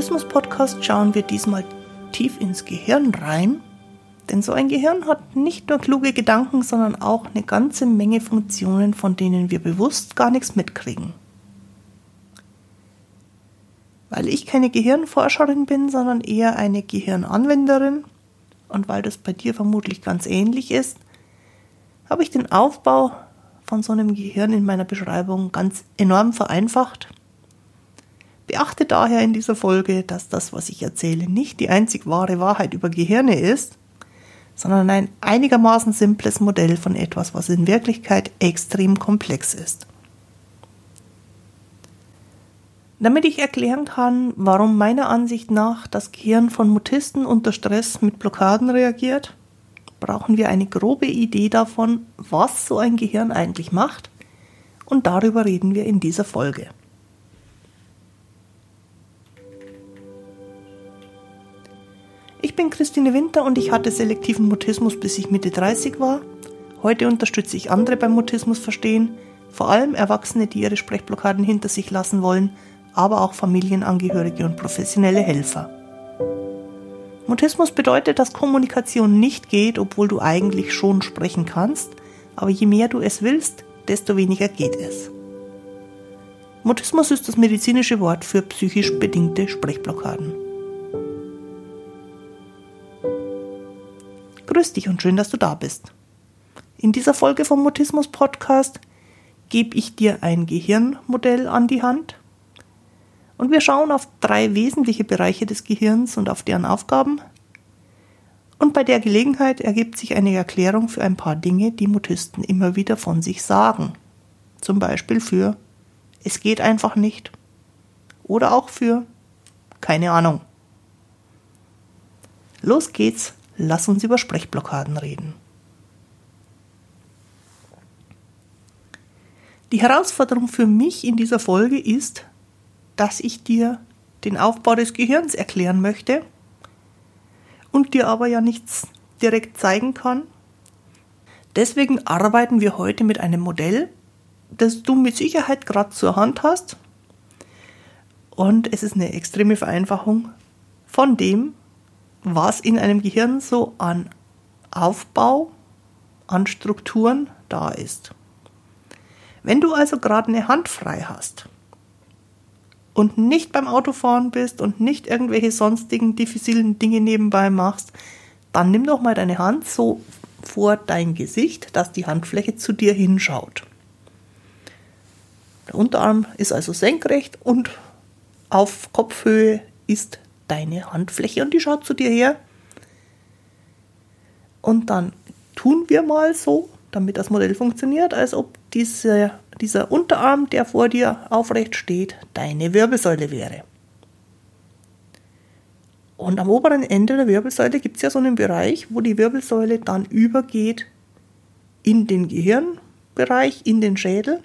Mutismus-Podcast schauen wir diesmal tief ins Gehirn rein. Denn so ein Gehirn hat nicht nur kluge Gedanken, sondern auch eine ganze Menge Funktionen, von denen wir bewusst gar nichts mitkriegen. Weil ich keine Gehirnforscherin bin, sondern eher eine Gehirnanwenderin und weil das bei dir vermutlich ganz ähnlich ist, habe ich den Aufbau von so einem Gehirn in meiner Beschreibung ganz enorm vereinfacht. Beachte daher in dieser Folge, dass das, was ich erzähle, nicht die einzig wahre Wahrheit über Gehirne ist, sondern ein einigermaßen simples Modell von etwas, was in Wirklichkeit extrem komplex ist. Damit ich erklären kann, warum meiner Ansicht nach das Gehirn von Mutisten unter Stress mit Blockaden reagiert, brauchen wir eine grobe Idee davon, was so ein Gehirn eigentlich macht, und darüber reden wir in dieser Folge. Bin Christine Winter und ich hatte selektiven Mutismus bis ich Mitte 30 war. Heute unterstütze ich andere beim Mutismus verstehen, vor allem Erwachsene, die ihre Sprechblockaden hinter sich lassen wollen aber auch Familienangehörige und professionelle Helfer. Mutismus bedeutet, dass Kommunikation nicht geht, obwohl du eigentlich schon sprechen kannst, aber je mehr du es willst, desto weniger geht es. Mutismus ist das medizinische Wort für psychisch bedingte Sprechblockaden. Grüß dich und schön, dass du da bist. In dieser Folge vom Mutismus Podcast gebe ich dir ein Gehirnmodell an die Hand, und wir schauen auf drei wesentliche Bereiche des Gehirns und auf deren Aufgaben. Und bei der Gelegenheit ergibt sich eine Erklärung für ein paar Dinge, die Mutisten immer wieder von sich sagen. Zum Beispiel für es geht einfach nicht. Oder auch für keine Ahnung. Los geht's, lass uns über Sprechblockaden reden. Die Herausforderung für mich in dieser Folge ist, dass ich dir den Aufbau des Gehirns erklären möchte und dir aber ja nichts direkt zeigen kann. Deswegen arbeiten wir heute mit einem Modell, das du mit Sicherheit gerade zur Hand hast. Und es ist eine extreme Vereinfachung von dem, was in einem Gehirn so an Aufbau, an Strukturen da ist. Wenn du also gerade eine Hand frei hast, und nicht beim Autofahren bist und nicht irgendwelche sonstigen diffizilen Dinge nebenbei machst, dann nimm doch mal deine Hand so vor dein Gesicht, dass die Handfläche zu dir hinschaut. Der Unterarm ist also senkrecht und auf Kopfhöhe ist deine Handfläche und die schaut zu dir her. Und dann tun wir mal so, damit das Modell funktioniert, als ob diese, dieser Unterarm, der vor dir aufrecht steht, deine Wirbelsäule wäre. Und am oberen Ende der Wirbelsäule gibt es ja so einen Bereich, wo die Wirbelsäule dann übergeht in den Gehirnbereich, in den Schädel.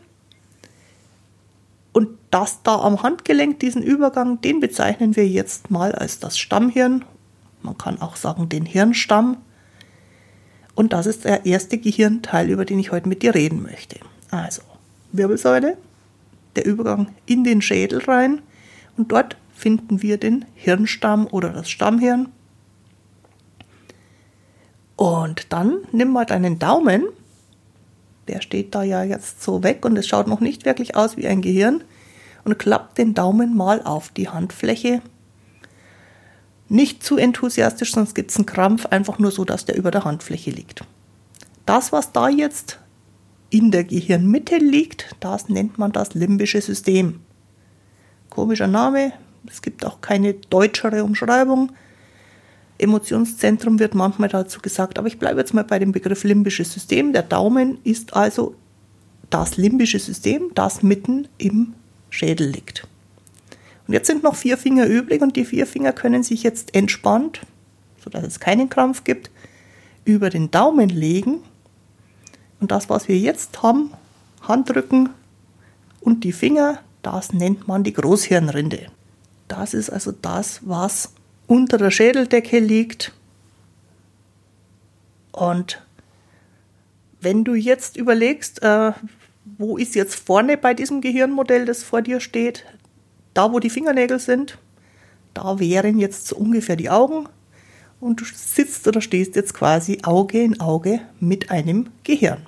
Das da am Handgelenk, diesen Übergang, den bezeichnen wir jetzt mal als das Stammhirn. Man kann auch sagen den Hirnstamm. Und das ist der erste Gehirnteil, über den ich heute mit dir reden möchte. Also Wirbelsäule, der Übergang in den Schädel rein und dort finden wir den Hirnstamm oder das Stammhirn. Und dann nimm mal deinen Daumen, der steht da ja jetzt so weg und es schaut noch nicht wirklich aus wie ein Gehirn, und klapp den Daumen mal auf die Handfläche. Nicht zu enthusiastisch, sonst gibt es einen Krampf, einfach nur so, dass der über der Handfläche liegt. Das, was da jetzt in der Gehirnmitte liegt. Das nennt man das limbische System. Komischer Name, es gibt auch keine deutschere Umschreibung. Emotionszentrum wird manchmal dazu gesagt, aber ich bleibe jetzt mal bei dem Begriff limbisches System. Der Daumen ist also das limbische System, das mitten im Schädel liegt. Und jetzt sind noch vier Finger übrig und die vier Finger können sich jetzt entspannt, sodass es keinen Krampf gibt, über den Daumen legen und das, was wir jetzt haben, Handrücken und die Finger, das nennt man die Großhirnrinde. Das ist also das, was unter der Schädeldecke liegt. Und wenn du jetzt überlegst, äh, wo ist jetzt vorne bei diesem Gehirnmodell, das vor dir steht, da wo die Fingernägel sind, da wären jetzt so ungefähr die Augen und du sitzt oder stehst jetzt quasi Auge in Auge mit einem Gehirn.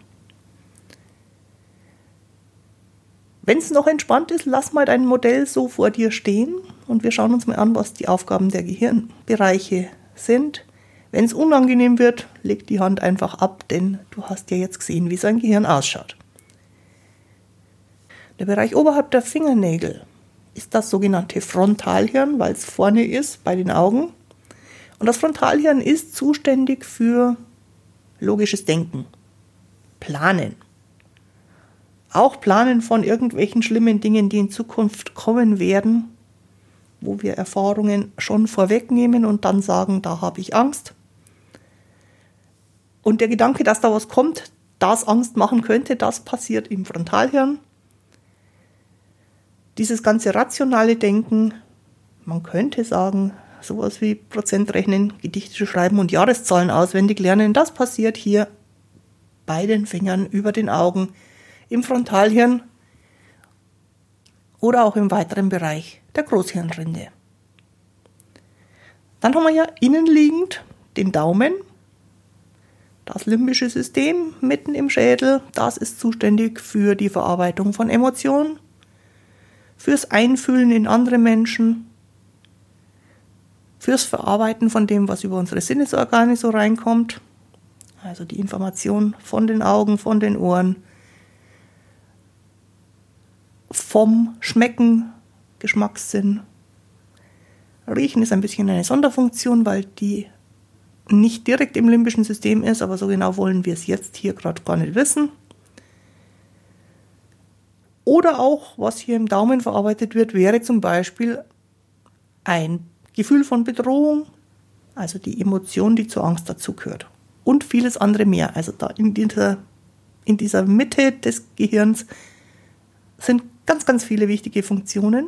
Wenn es noch entspannt ist, lass mal dein Modell so vor dir stehen und wir schauen uns mal an, was die Aufgaben der Gehirnbereiche sind. Wenn es unangenehm wird, leg die Hand einfach ab, denn du hast ja jetzt gesehen, wie sein Gehirn ausschaut. Der Bereich oberhalb der Fingernägel ist das sogenannte Frontalhirn, weil es vorne ist bei den Augen. Und das Frontalhirn ist zuständig für logisches Denken, Planen. Auch Planen von irgendwelchen schlimmen Dingen, die in Zukunft kommen werden, wo wir Erfahrungen schon vorwegnehmen und dann sagen, da habe ich Angst. Und der Gedanke, dass da was kommt, das Angst machen könnte, das passiert im Frontalhirn. Dieses ganze rationale Denken, man könnte sagen, sowas wie Prozentrechnen, Gedichte schreiben und Jahreszahlen auswendig lernen, das passiert hier bei den Fingern, über den Augen, im Frontalhirn oder auch im weiteren Bereich der Großhirnrinde. Dann haben wir ja innenliegend den Daumen, das limbische System mitten im Schädel, das ist zuständig für die Verarbeitung von Emotionen, fürs Einfühlen in andere Menschen, fürs Verarbeiten von dem, was über unsere Sinnesorgane so reinkommt, also die Information von den Augen, von den Ohren, vom Schmecken, Geschmackssinn. Riechen ist ein bisschen eine Sonderfunktion, weil die nicht direkt im limbischen System ist, aber so genau wollen wir es jetzt hier gerade gar nicht wissen. Oder auch, was hier im Daumen verarbeitet wird, wäre zum Beispiel ein Gefühl von Bedrohung, also die Emotion, die zur Angst dazugehört. Und vieles andere mehr. Also da in dieser, in dieser Mitte des Gehirns sind ganz, ganz viele wichtige Funktionen.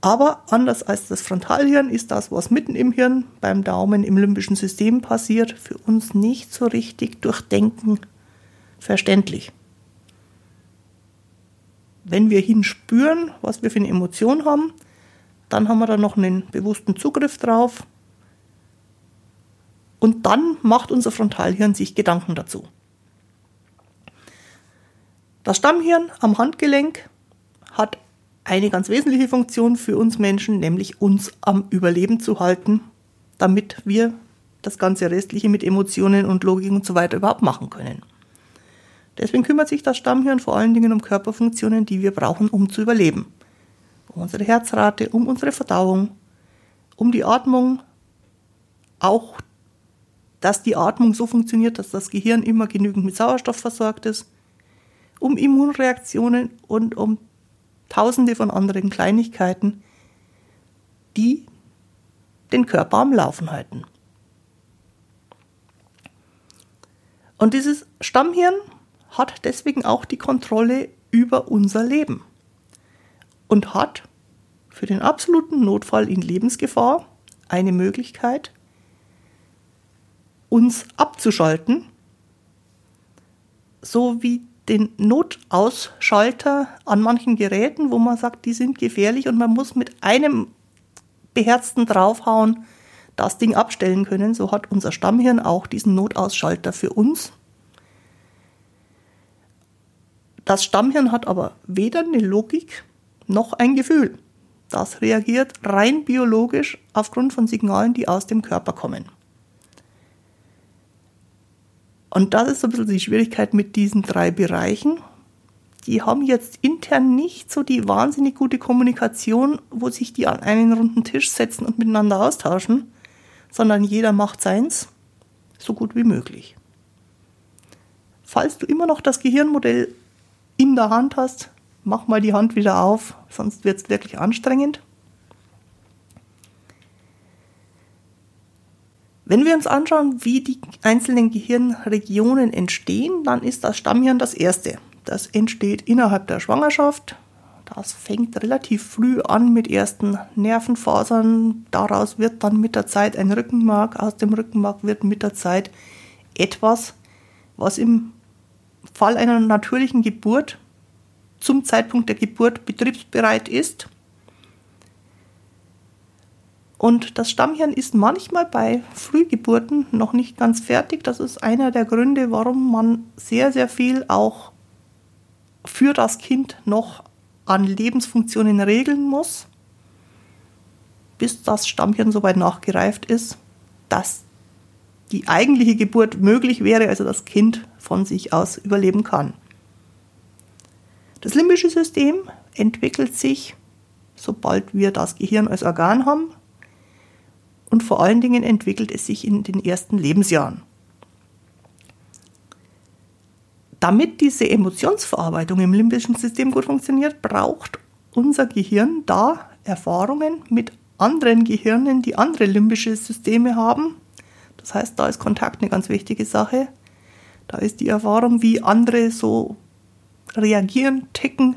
Aber anders als das Frontalhirn ist das, was mitten im Hirn beim Daumen im limbischen System passiert, für uns nicht so richtig durch Denken verständlich. Wenn wir hinspüren, was wir für eine Emotion haben, dann haben wir da noch einen bewussten Zugriff drauf. Und dann macht unser Frontalhirn sich Gedanken dazu. Das Stammhirn am Handgelenk hat eine ganz wesentliche Funktion für uns Menschen, nämlich uns am Überleben zu halten, damit wir das ganze Restliche mit Emotionen und Logik und so weiter überhaupt machen können. Deswegen kümmert sich das Stammhirn vor allen Dingen um Körperfunktionen, die wir brauchen, um zu überleben um unsere Herzrate, um unsere Verdauung, um die Atmung, auch dass die Atmung so funktioniert, dass das Gehirn immer genügend mit Sauerstoff versorgt ist, um Immunreaktionen und um tausende von anderen Kleinigkeiten, die den Körper am Laufen halten. Und dieses Stammhirn hat deswegen auch die Kontrolle über unser Leben und hat für den absoluten Notfall in Lebensgefahr eine Möglichkeit, uns abzuschalten, so wie den Notausschalter an manchen Geräten, wo man sagt, die sind gefährlich und man muss mit einem beherzten draufhauen das Ding abstellen können. So hat unser Stammhirn auch diesen Notausschalter für uns. Das Stammhirn hat aber weder eine Logik noch ein Gefühl. Das reagiert rein biologisch aufgrund von Signalen, die aus dem Körper kommen. Und das ist so ein bisschen die Schwierigkeit mit diesen drei Bereichen. Die haben jetzt intern nicht so die wahnsinnig gute Kommunikation, wo sich die an einen runden Tisch setzen und miteinander austauschen, sondern jeder macht seins so gut wie möglich. Falls du immer noch das Gehirnmodell in der Hand hast, mach mal die Hand wieder auf, sonst wird es wirklich anstrengend. Wenn wir uns anschauen, wie die einzelnen Gehirnregionen entstehen, dann ist das Stammhirn das erste. Das entsteht innerhalb der Schwangerschaft. Das fängt relativ früh an mit ersten Nervenfasern. Daraus wird dann mit der Zeit ein Rückenmark. Aus dem Rückenmark wird mit der Zeit etwas, was im Fall einer natürlichen Geburt zum Zeitpunkt der Geburt betriebsbereit ist. Und das Stammhirn ist manchmal bei Frühgeburten noch nicht ganz fertig. Das ist einer der Gründe, warum man sehr, sehr viel auch für das Kind noch an Lebensfunktionen regeln muss, bis das Stammhirn soweit nachgereift ist, dass die eigentliche Geburt möglich wäre, also das Kind von sich aus überleben kann. Das limbische System entwickelt sich, sobald wir das Gehirn als Organ haben, und vor allen Dingen entwickelt es sich in den ersten Lebensjahren. Damit diese Emotionsverarbeitung im limbischen System gut funktioniert, braucht unser Gehirn da Erfahrungen mit anderen Gehirnen, die andere limbische Systeme haben. Das heißt, da ist Kontakt eine ganz wichtige Sache. Da ist die Erfahrung, wie andere so reagieren, ticken,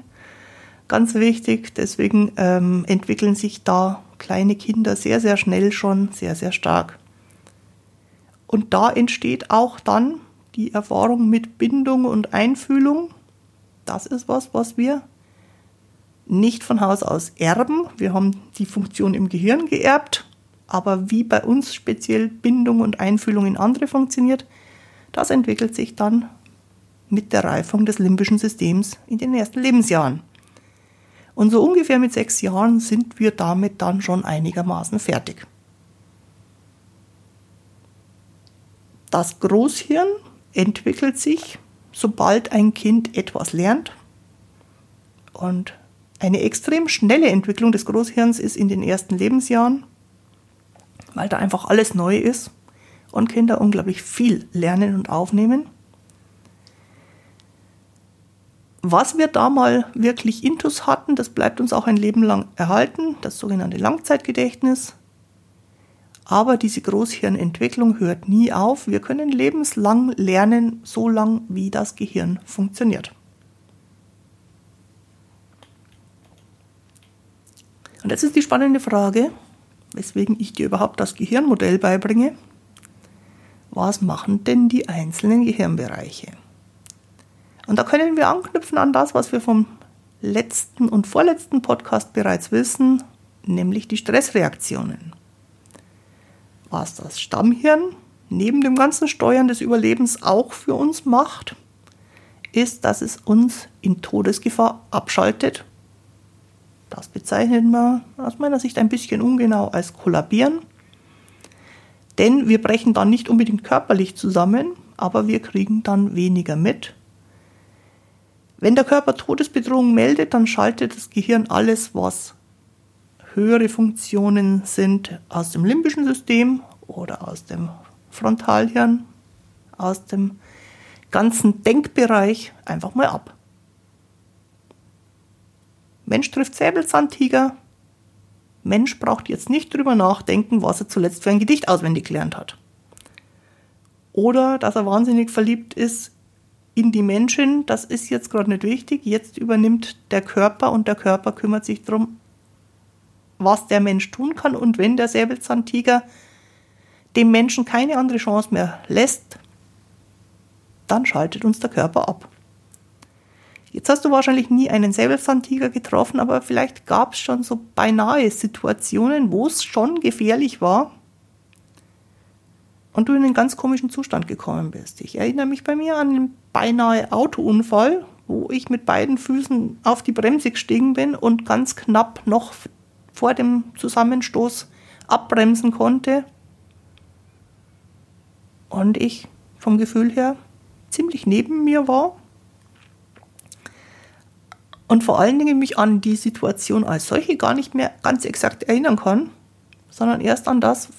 ganz wichtig. Deswegen ähm, entwickeln sich da kleine Kinder sehr, sehr schnell schon sehr, sehr stark. Und da entsteht auch dann die Erfahrung mit Bindung und Einfühlung. Das ist was, was wir nicht von Haus aus erben. Wir haben die Funktion im Gehirn geerbt, aber wie bei uns speziell Bindung und Einfühlung in andere funktioniert, das entwickelt sich dann mit der Reifung des limbischen Systems in den ersten Lebensjahren. Und so ungefähr mit sechs Jahren sind wir damit dann schon einigermaßen fertig. Das Großhirn entwickelt sich, sobald ein Kind etwas lernt. Und eine extrem schnelle Entwicklung des Großhirns ist in den ersten Lebensjahren, weil da einfach alles neu ist und Kinder unglaublich viel lernen und aufnehmen. Was wir da mal wirklich intus hatten, das bleibt uns auch ein Leben lang erhalten, das sogenannte Langzeitgedächtnis. Aber diese Großhirnentwicklung hört nie auf. Wir können lebenslang lernen, so lang wie das Gehirn funktioniert. Und jetzt ist die spannende Frage, weswegen ich dir überhaupt das Gehirnmodell beibringe. Was machen denn die einzelnen Gehirnbereiche? Und da können wir anknüpfen an das, was wir vom letzten und vorletzten Podcast bereits wissen, nämlich die Stressreaktionen. Was das Stammhirn neben dem ganzen Steuern des Überlebens auch für uns macht, ist, dass es uns in Todesgefahr abschaltet. Das bezeichnet man aus meiner Sicht ein bisschen ungenau als Kollabieren. Denn wir brechen dann nicht unbedingt körperlich zusammen, aber wir kriegen dann weniger mit wenn der Körper Todesbedrohung meldet, dann schaltet das Gehirn alles, was höhere Funktionen sind, aus dem limbischen System oder aus dem Frontalhirn, aus dem ganzen Denkbereich einfach mal ab. Mensch trifft Säbelzahntiger. Mensch braucht jetzt nicht drüber nachdenken, was er zuletzt für ein Gedicht auswendig gelernt hat. Oder dass er wahnsinnig verliebt ist in die Menschen, das ist jetzt gerade nicht wichtig, jetzt übernimmt der Körper und der Körper kümmert sich darum, was der Mensch tun kann. Und wenn der Säbelzahntiger dem Menschen keine andere Chance mehr lässt, dann schaltet uns der Körper ab. Jetzt hast du wahrscheinlich nie einen Säbelzahntiger getroffen, aber vielleicht gab es schon so beinahe Situationen, wo es schon gefährlich war und du in einen ganz komischen Zustand gekommen bist. Ich erinnere mich bei mir an einen beinahe Autounfall, wo ich mit beiden Füßen auf die Bremse gestiegen bin und ganz knapp noch vor dem Zusammenstoß abbremsen konnte. Und ich vom Gefühl her ziemlich neben mir war. Und vor allen Dingen mich an die Situation als solche gar nicht mehr ganz exakt erinnern kann, sondern erst an das,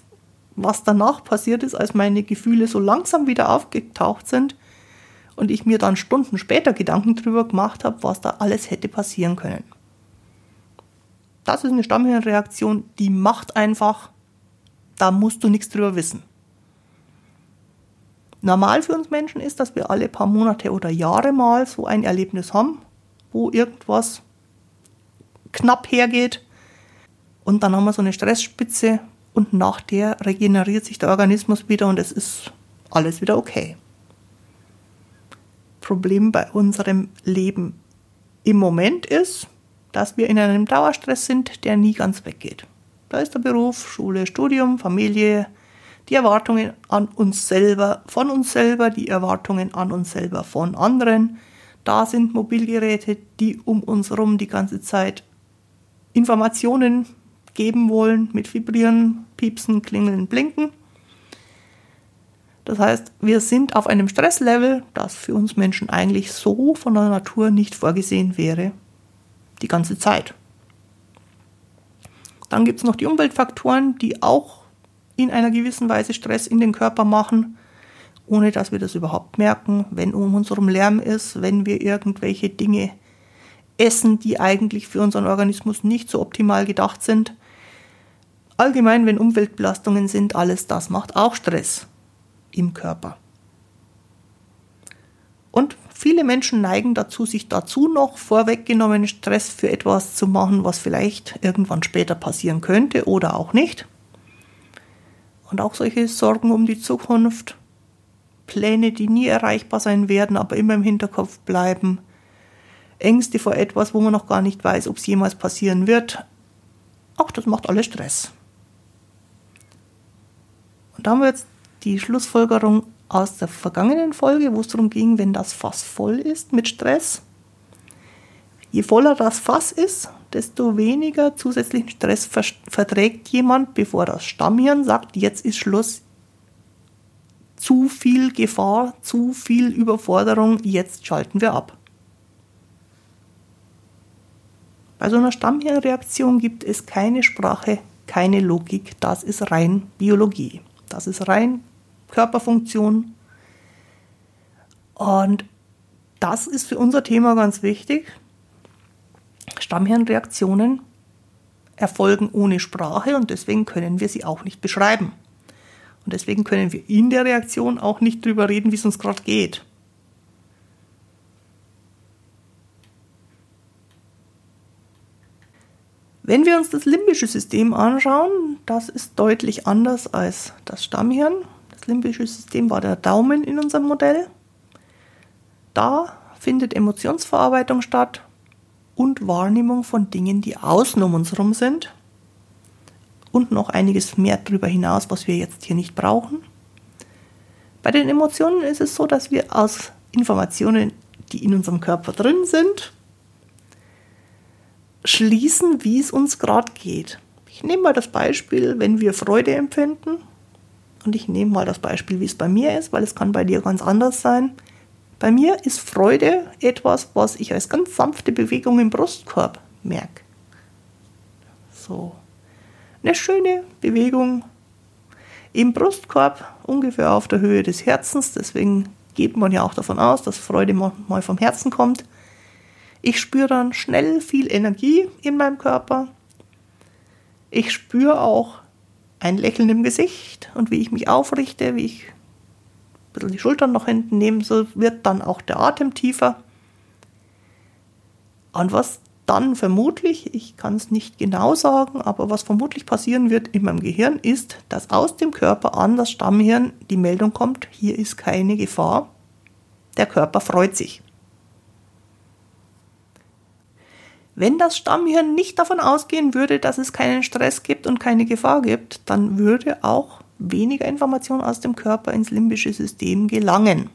was danach passiert ist, als meine Gefühle so langsam wieder aufgetaucht sind und ich mir dann Stunden später Gedanken darüber gemacht habe, was da alles hätte passieren können. Das ist eine Stammhirnreaktion, die macht einfach, da musst du nichts drüber wissen. Normal für uns Menschen ist, dass wir alle paar Monate oder Jahre mal so ein Erlebnis haben, wo irgendwas knapp hergeht und dann haben wir so eine Stressspitze, und nach der regeneriert sich der Organismus wieder und es ist alles wieder okay. Problem bei unserem Leben im Moment ist, dass wir in einem Dauerstress sind, der nie ganz weggeht. Da ist der Beruf, Schule, Studium, Familie, die Erwartungen an uns selber, von uns selber, die Erwartungen an uns selber von anderen. Da sind Mobilgeräte, die um uns herum die ganze Zeit Informationen geben wollen mit Vibrieren, Piepsen, Klingeln, Blinken. Das heißt, wir sind auf einem Stresslevel, das für uns Menschen eigentlich so von der Natur nicht vorgesehen wäre, die ganze Zeit. Dann gibt es noch die Umweltfaktoren, die auch in einer gewissen Weise Stress in den Körper machen, ohne dass wir das überhaupt merken, wenn um uns herum Lärm ist, wenn wir irgendwelche Dinge essen, die eigentlich für unseren Organismus nicht so optimal gedacht sind. Allgemein, wenn Umweltbelastungen sind, alles das macht auch Stress im Körper. Und viele Menschen neigen dazu, sich dazu noch vorweggenommenen Stress für etwas zu machen, was vielleicht irgendwann später passieren könnte oder auch nicht. Und auch solche Sorgen um die Zukunft, Pläne, die nie erreichbar sein werden, aber immer im Hinterkopf bleiben, Ängste vor etwas, wo man noch gar nicht weiß, ob es jemals passieren wird, auch das macht alles Stress. Und da haben wir jetzt die Schlussfolgerung aus der vergangenen Folge, wo es darum ging, wenn das Fass voll ist mit Stress. Je voller das Fass ist, desto weniger zusätzlichen Stress verträgt jemand, bevor das Stammhirn sagt, jetzt ist Schluss. Zu viel Gefahr, zu viel Überforderung, jetzt schalten wir ab. Bei so einer Stammhirnreaktion gibt es keine Sprache, keine Logik, das ist rein Biologie. Das ist rein Körperfunktion. Und das ist für unser Thema ganz wichtig. Stammhirnreaktionen erfolgen ohne Sprache und deswegen können wir sie auch nicht beschreiben. Und deswegen können wir in der Reaktion auch nicht drüber reden, wie es uns gerade geht. Wenn wir uns das limbische System anschauen, das ist deutlich anders als das Stammhirn. Das limbische System war der Daumen in unserem Modell. Da findet Emotionsverarbeitung statt und Wahrnehmung von Dingen, die außen um uns herum sind. Und noch einiges mehr darüber hinaus, was wir jetzt hier nicht brauchen. Bei den Emotionen ist es so, dass wir aus Informationen, die in unserem Körper drin sind, schließen, wie es uns gerade geht. Ich nehme mal das Beispiel, wenn wir Freude empfinden. Und ich nehme mal das Beispiel, wie es bei mir ist, weil es kann bei dir ganz anders sein. Bei mir ist Freude etwas, was ich als ganz sanfte Bewegung im Brustkorb merke. So. Eine schöne Bewegung im Brustkorb, ungefähr auf der Höhe des Herzens. Deswegen geht man ja auch davon aus, dass Freude mal vom Herzen kommt. Ich spüre dann schnell viel Energie in meinem Körper. Ich spüre auch ein Lächeln im Gesicht und wie ich mich aufrichte, wie ich ein bisschen die Schultern noch hinten nehme, so wird dann auch der Atem tiefer. Und was dann vermutlich, ich kann es nicht genau sagen, aber was vermutlich passieren wird in meinem Gehirn ist, dass aus dem Körper an das Stammhirn die Meldung kommt, hier ist keine Gefahr. Der Körper freut sich. Wenn das Stammhirn nicht davon ausgehen würde, dass es keinen Stress gibt und keine Gefahr gibt, dann würde auch weniger Information aus dem Körper ins limbische System gelangen.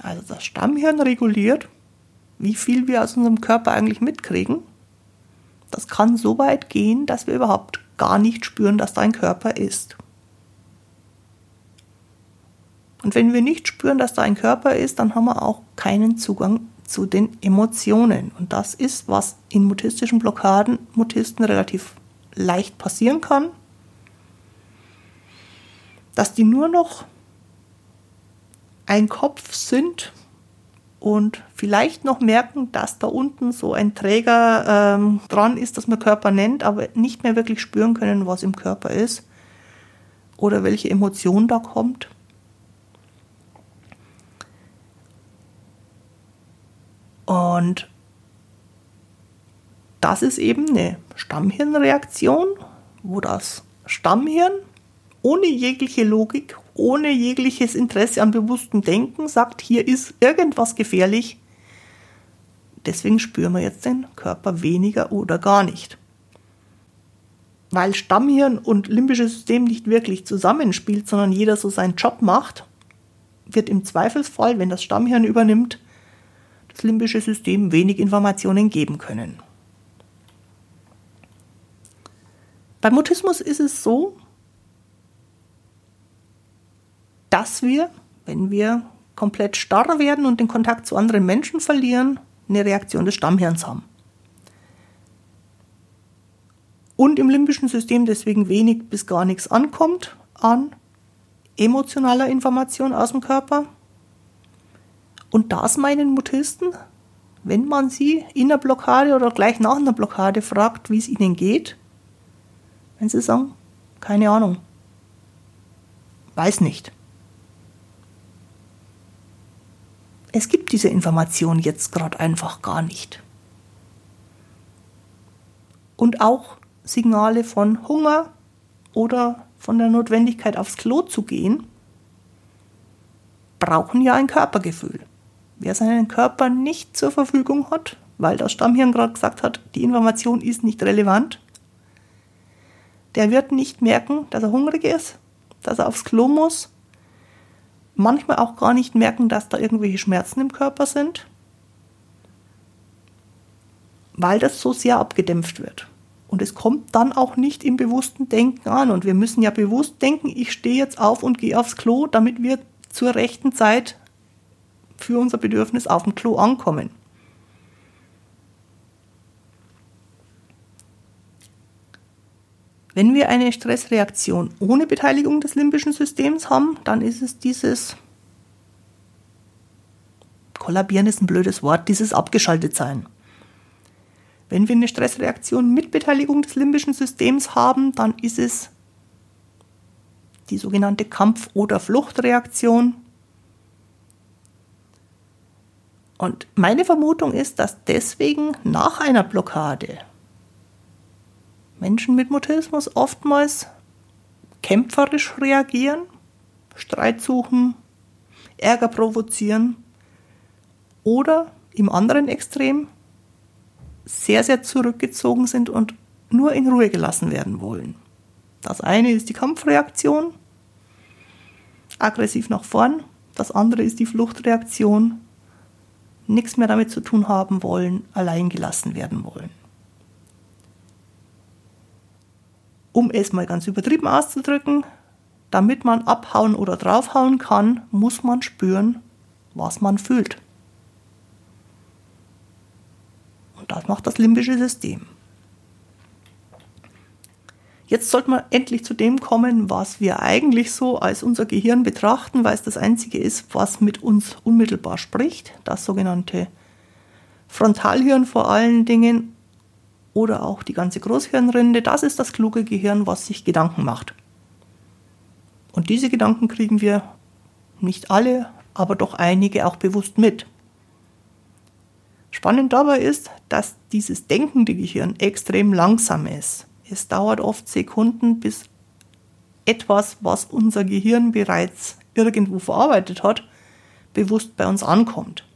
Also das Stammhirn reguliert, wie viel wir aus unserem Körper eigentlich mitkriegen. Das kann so weit gehen, dass wir überhaupt gar nicht spüren, dass da ein Körper ist. Und wenn wir nicht spüren, dass da ein Körper ist, dann haben wir auch keinen Zugang zu den Emotionen. Und das ist, was in mutistischen Blockaden Mutisten relativ leicht passieren kann, dass die nur noch ein Kopf sind und vielleicht noch merken, dass da unten so ein Träger ähm, dran ist, das man Körper nennt, aber nicht mehr wirklich spüren können, was im Körper ist oder welche Emotion da kommt. Und das ist eben eine Stammhirnreaktion, wo das Stammhirn ohne jegliche Logik, ohne jegliches Interesse an bewusstem Denken sagt, hier ist irgendwas gefährlich. Deswegen spüren wir jetzt den Körper weniger oder gar nicht. weil Stammhirn und limbisches System nicht wirklich zusammenspielt, sondern jeder so seinen Job macht, wird im Zweifelsfall, wenn das Stammhirn übernimmt, das limbische System wenig Informationen geben können. Beim Mutismus ist es so, dass wir, wenn wir komplett starr werden und den Kontakt zu anderen Menschen verlieren, eine Reaktion des Stammhirns haben. Und im limbischen System deswegen wenig bis gar nichts ankommt an emotionaler Information aus dem Körper. Und das meinen Mutisten, wenn man sie in der Blockade oder gleich nach einer Blockade fragt, wie es ihnen geht, wenn sie sagen, keine Ahnung, weiß nicht. Es gibt diese Information jetzt gerade einfach gar nicht. Und auch Signale von Hunger oder von der Notwendigkeit aufs Klo zu gehen, brauchen ja ein Körpergefühl. Wer seinen Körper nicht zur Verfügung hat, weil das Stammhirn gerade gesagt hat, die Information ist nicht relevant, der wird nicht merken, dass er hungrig ist, dass er aufs Klo muss, manchmal auch gar nicht merken, dass da irgendwelche Schmerzen im Körper sind, weil das so sehr abgedämpft wird. Und es kommt dann auch nicht im bewussten Denken an. Und wir müssen ja bewusst denken, ich stehe jetzt auf und gehe aufs Klo, damit wir zur rechten Zeit für unser Bedürfnis auf dem Klo ankommen. Wenn wir eine Stressreaktion ohne Beteiligung des limbischen Systems haben, dann ist es dieses Kollabieren ist ein blödes Wort, dieses Abgeschaltetsein. Wenn wir eine Stressreaktion mit Beteiligung des limbischen Systems haben, dann ist es die sogenannte Kampf- oder Fluchtreaktion. Und meine Vermutung ist, dass deswegen nach einer Blockade Menschen mit Mutismus oftmals kämpferisch reagieren, Streit suchen, Ärger provozieren oder im anderen Extrem sehr, sehr zurückgezogen sind und nur in Ruhe gelassen werden wollen. Das eine ist die Kampfreaktion, aggressiv nach vorn. Das andere ist die Fluchtreaktion, nichts mehr damit zu tun haben wollen, allein gelassen werden wollen. Um es mal ganz übertrieben auszudrücken, damit man abhauen oder draufhauen kann, muss man spüren, was man fühlt. Das macht das limbische System. Jetzt sollten wir endlich zu dem kommen, was wir eigentlich so als unser Gehirn betrachten, weil es das einzige ist, was mit uns unmittelbar spricht. Das sogenannte Frontalhirn vor allen Dingen oder auch die ganze Großhirnrinde. Das ist das kluge Gehirn, was sich Gedanken macht. Und diese Gedanken kriegen wir nicht alle, aber doch einige auch bewusst mit. Spannend dabei ist, dass dieses denkende Gehirn extrem langsam ist. Es dauert oft Sekunden, bis etwas, was unser Gehirn bereits irgendwo verarbeitet hat, bewusst bei uns ankommt.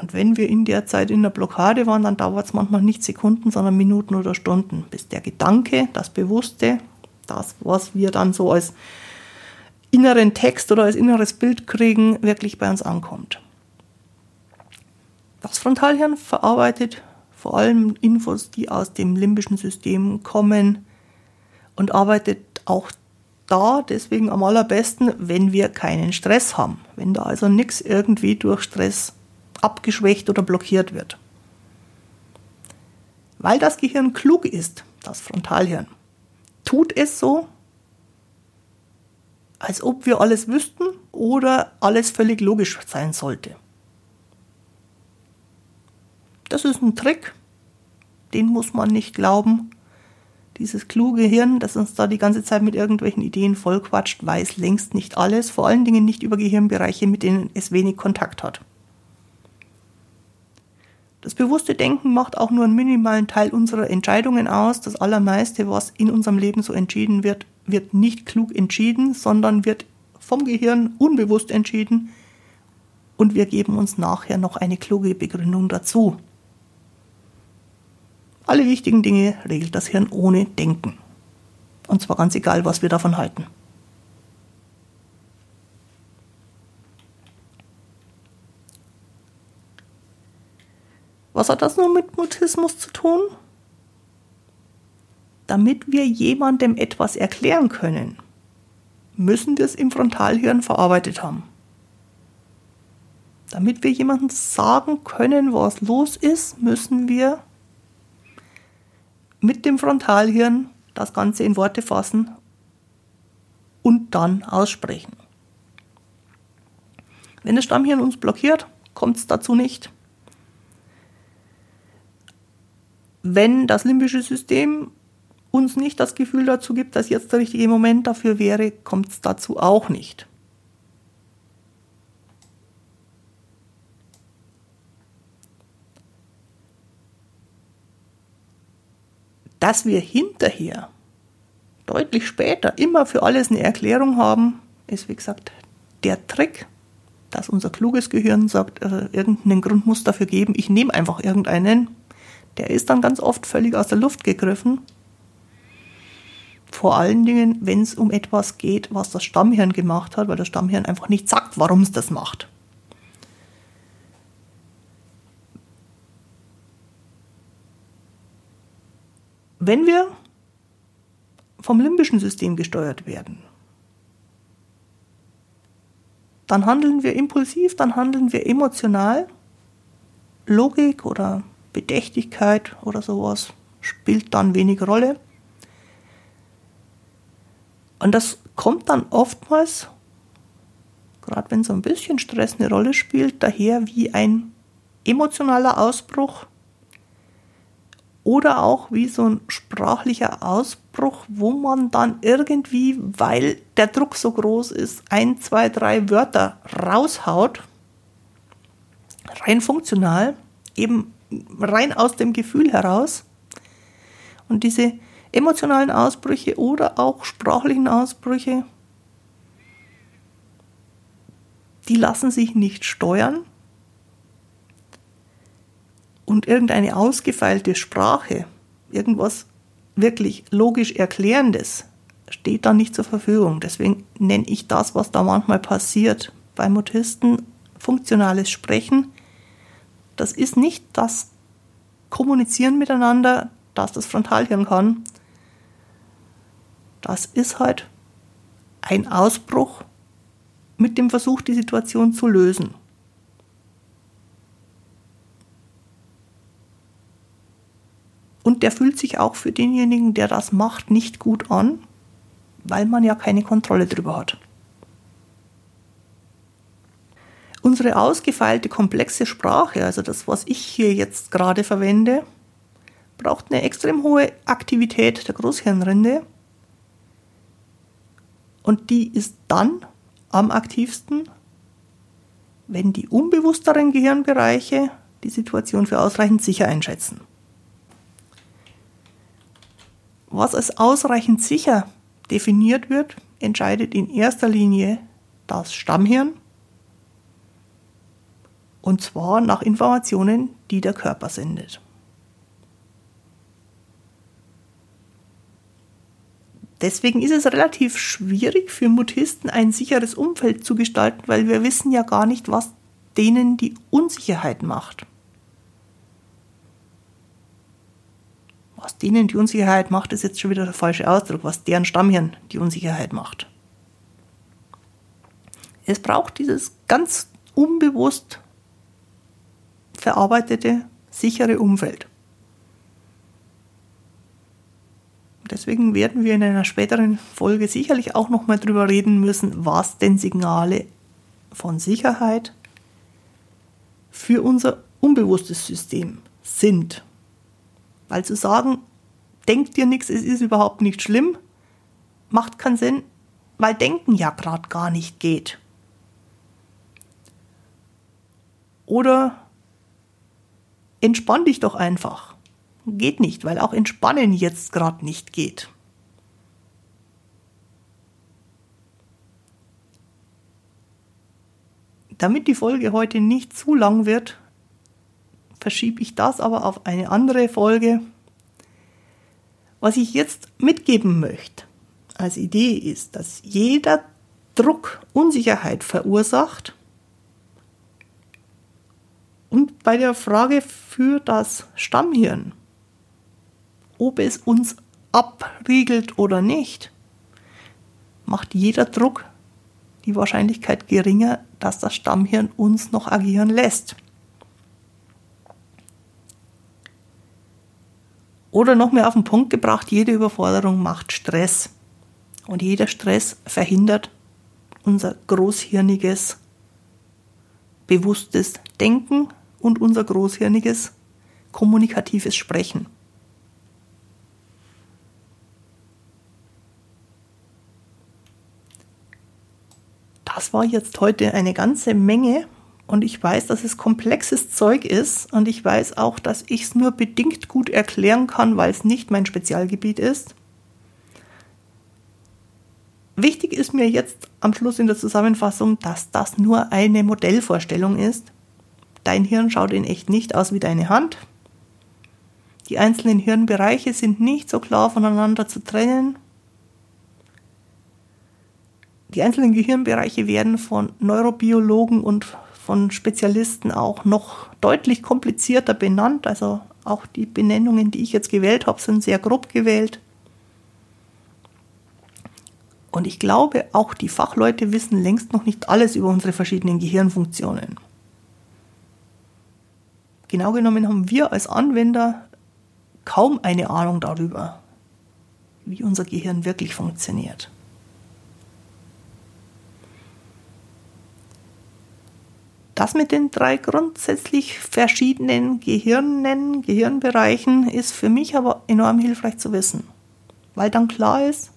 Und wenn wir in der Zeit in der Blockade waren, dann dauert es manchmal nicht Sekunden, sondern Minuten oder Stunden, bis der Gedanke, das Bewusste, das, was wir dann so als inneren Text oder als inneres Bild kriegen, wirklich bei uns ankommt. Das Frontalhirn verarbeitet vor allem Infos, die aus dem limbischen System kommen und arbeitet auch da deswegen am allerbesten, wenn wir keinen Stress haben, wenn da also nichts irgendwie durch Stress abgeschwächt oder blockiert wird. Weil das Gehirn klug ist, das Frontalhirn, tut es so, als ob wir alles wüssten oder alles völlig logisch sein sollte. Das ist ein Trick, den muss man nicht glauben. Dieses kluge Hirn, das uns da die ganze Zeit mit irgendwelchen Ideen vollquatscht, weiß längst nicht alles, vor allen Dingen nicht über Gehirnbereiche, mit denen es wenig Kontakt hat. Das bewusste Denken macht auch nur einen minimalen Teil unserer Entscheidungen aus. Das Allermeiste, was in unserem Leben so entschieden wird, wird nicht klug entschieden, sondern wird vom Gehirn unbewusst entschieden. Und wir geben uns nachher noch eine kluge Begründung dazu. Alle wichtigen Dinge regelt das Hirn ohne Denken. Und zwar ganz egal, was wir davon halten. Was hat das nun mit Mutismus zu tun? Damit wir jemandem etwas erklären können, müssen wir es im Frontalhirn verarbeitet haben. Damit wir jemandem sagen können, was los ist, müssen wir mit dem Frontalhirn das Ganze in Worte fassen und dann aussprechen. Wenn das Stammhirn uns blockiert, kommt es dazu nicht. Wenn das limbische System uns nicht das Gefühl dazu gibt, dass jetzt der richtige Moment dafür wäre, kommt es dazu auch nicht. Dass wir hinterher, deutlich später, immer für alles eine Erklärung haben, ist wie gesagt der Trick, dass unser kluges Gehirn sagt, äh, irgendeinen Grund muss dafür geben, ich nehme einfach irgendeinen. Der ist dann ganz oft völlig aus der Luft gegriffen. Vor allen Dingen, wenn es um etwas geht, was das Stammhirn gemacht hat, weil das Stammhirn einfach nicht sagt, warum es das macht. Wenn wir vom limbischen System gesteuert werden, dann handeln wir impulsiv, dann handeln wir emotional. Logik oder Bedächtigkeit oder sowas spielt dann wenig Rolle. Und das kommt dann oftmals, gerade wenn so ein bisschen Stress eine Rolle spielt, daher wie ein emotionaler Ausbruch oder auch wie so ein sprachlicher Ausbruch, wo man dann irgendwie, weil der Druck so groß ist, ein, zwei, drei Wörter raushaut, rein funktional, eben rein aus dem Gefühl heraus. Und diese emotionalen Ausbrüche oder auch sprachlichen Ausbrüche, die lassen sich nicht steuern, und irgendeine ausgefeilte Sprache, irgendwas wirklich logisch Erklärendes, steht da nicht zur Verfügung. Deswegen nenne ich das, was da manchmal passiert bei Mutisten, funktionales Sprechen. Das ist nicht das Kommunizieren miteinander, das das Frontalhirn kann. Das ist halt ein Ausbruch mit dem Versuch, die Situation zu lösen. Und der fühlt sich auch für denjenigen, der das macht, nicht gut an, weil man ja keine Kontrolle drüber hat. Unsere ausgefeilte, komplexe Sprache, also das, was ich hier jetzt gerade verwende, braucht eine extrem hohe Aktivität der Großhirnrinde. Und die ist dann am aktivsten, wenn die unbewussteren Gehirnbereiche die Situation für ausreichend sicher einschätzen. Was als ausreichend sicher definiert wird, entscheidet in erster Linie das Stammhirn. Und zwar nach Informationen, die der Körper sendet. Deswegen ist es relativ schwierig für Mutisten ein sicheres Umfeld zu gestalten, weil wir wissen ja gar nicht, was denen die Unsicherheit macht. Was denen die Unsicherheit macht, ist jetzt schon wieder der falsche Ausdruck, was deren Stammhirn die Unsicherheit macht. Es braucht dieses ganz unbewusst verarbeitete, sichere Umfeld. Deswegen werden wir in einer späteren Folge sicherlich auch nochmal drüber reden müssen, was denn Signale von Sicherheit für unser unbewusstes System sind. Weil zu sagen, denkt dir nichts, es ist überhaupt nicht schlimm, macht keinen Sinn, weil Denken ja gerade gar nicht geht. Oder entspann dich doch einfach. Geht nicht, weil auch Entspannen jetzt gerade nicht geht. Damit die Folge heute nicht zu lang wird, verschiebe ich das aber auf eine andere Folge, Was ich jetzt mitgeben möchte als Idee ist, dass jeder Druck Unsicherheit verursacht und bei der Frage für das Stammhirn, ob es uns abriegelt oder nicht, macht jeder Druck die Wahrscheinlichkeit geringer, dass das Stammhirn uns noch agieren lässt. Oder noch mehr auf den Punkt gebracht, jede Überforderung macht Stress. Und jeder Stress verhindert unser großhirniges, bewusstes Denken und unser großhirniges kommunikatives Sprechen. Das war jetzt heute eine ganze Menge und ich weiß, dass es komplexes Zeug ist und ich weiß auch, dass ich es nur bedingt gut erklären kann, weil es nicht mein Spezialgebiet ist. Wichtig ist mir jetzt am Schluss in der Zusammenfassung, dass das nur eine Modellvorstellung ist. Dein Hirn schaut in echt nicht aus wie deine Hand. Die einzelnen Hirnbereiche sind nicht so klar voneinander zu trennen. Die einzelnen Gehirnbereiche werden von Neurobiologen und von Spezialisten auch noch deutlich komplizierter benannt. Also auch die Benennungen, die ich jetzt gewählt habe, sind sehr grob gewählt. Und ich glaube, auch die Fachleute wissen längst noch nicht alles über unsere verschiedenen Gehirnfunktionen. Genau genommen haben wir als Anwender kaum eine Ahnung darüber, wie unser Gehirn wirklich funktioniert. Das mit den drei grundsätzlich verschiedenen Gehirnen, Gehirnbereichen ist für mich aber enorm hilfreich zu wissen, weil dann klar ist,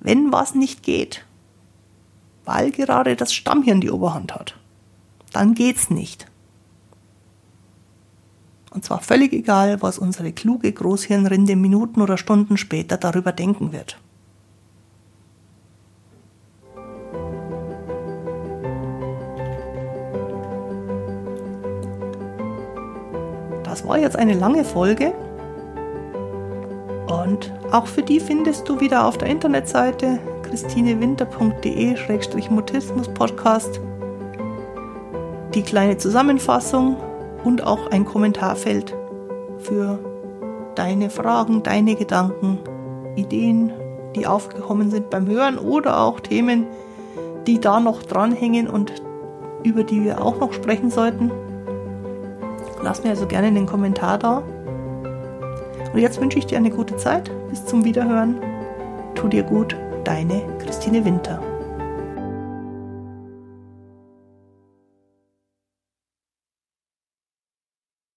wenn was nicht geht, weil gerade das Stammhirn die Oberhand hat, dann geht's nicht. Und zwar völlig egal, was unsere kluge Großhirnrinde Minuten oder Stunden später darüber denken wird. Das war jetzt eine lange Folge. Und auch für die findest du wieder auf der Internetseite christinewinter.de-mutismus-podcast die kleine Zusammenfassung und auch ein Kommentarfeld für deine Fragen, deine Gedanken, Ideen, die aufgekommen sind beim Hören oder auch Themen, die da noch dranhängen und über die wir auch noch sprechen sollten. Lass mir also gerne einen Kommentar da. Und jetzt wünsche ich dir eine gute Zeit. Bis zum Wiederhören. Tu dir gut, deine Christine Winter.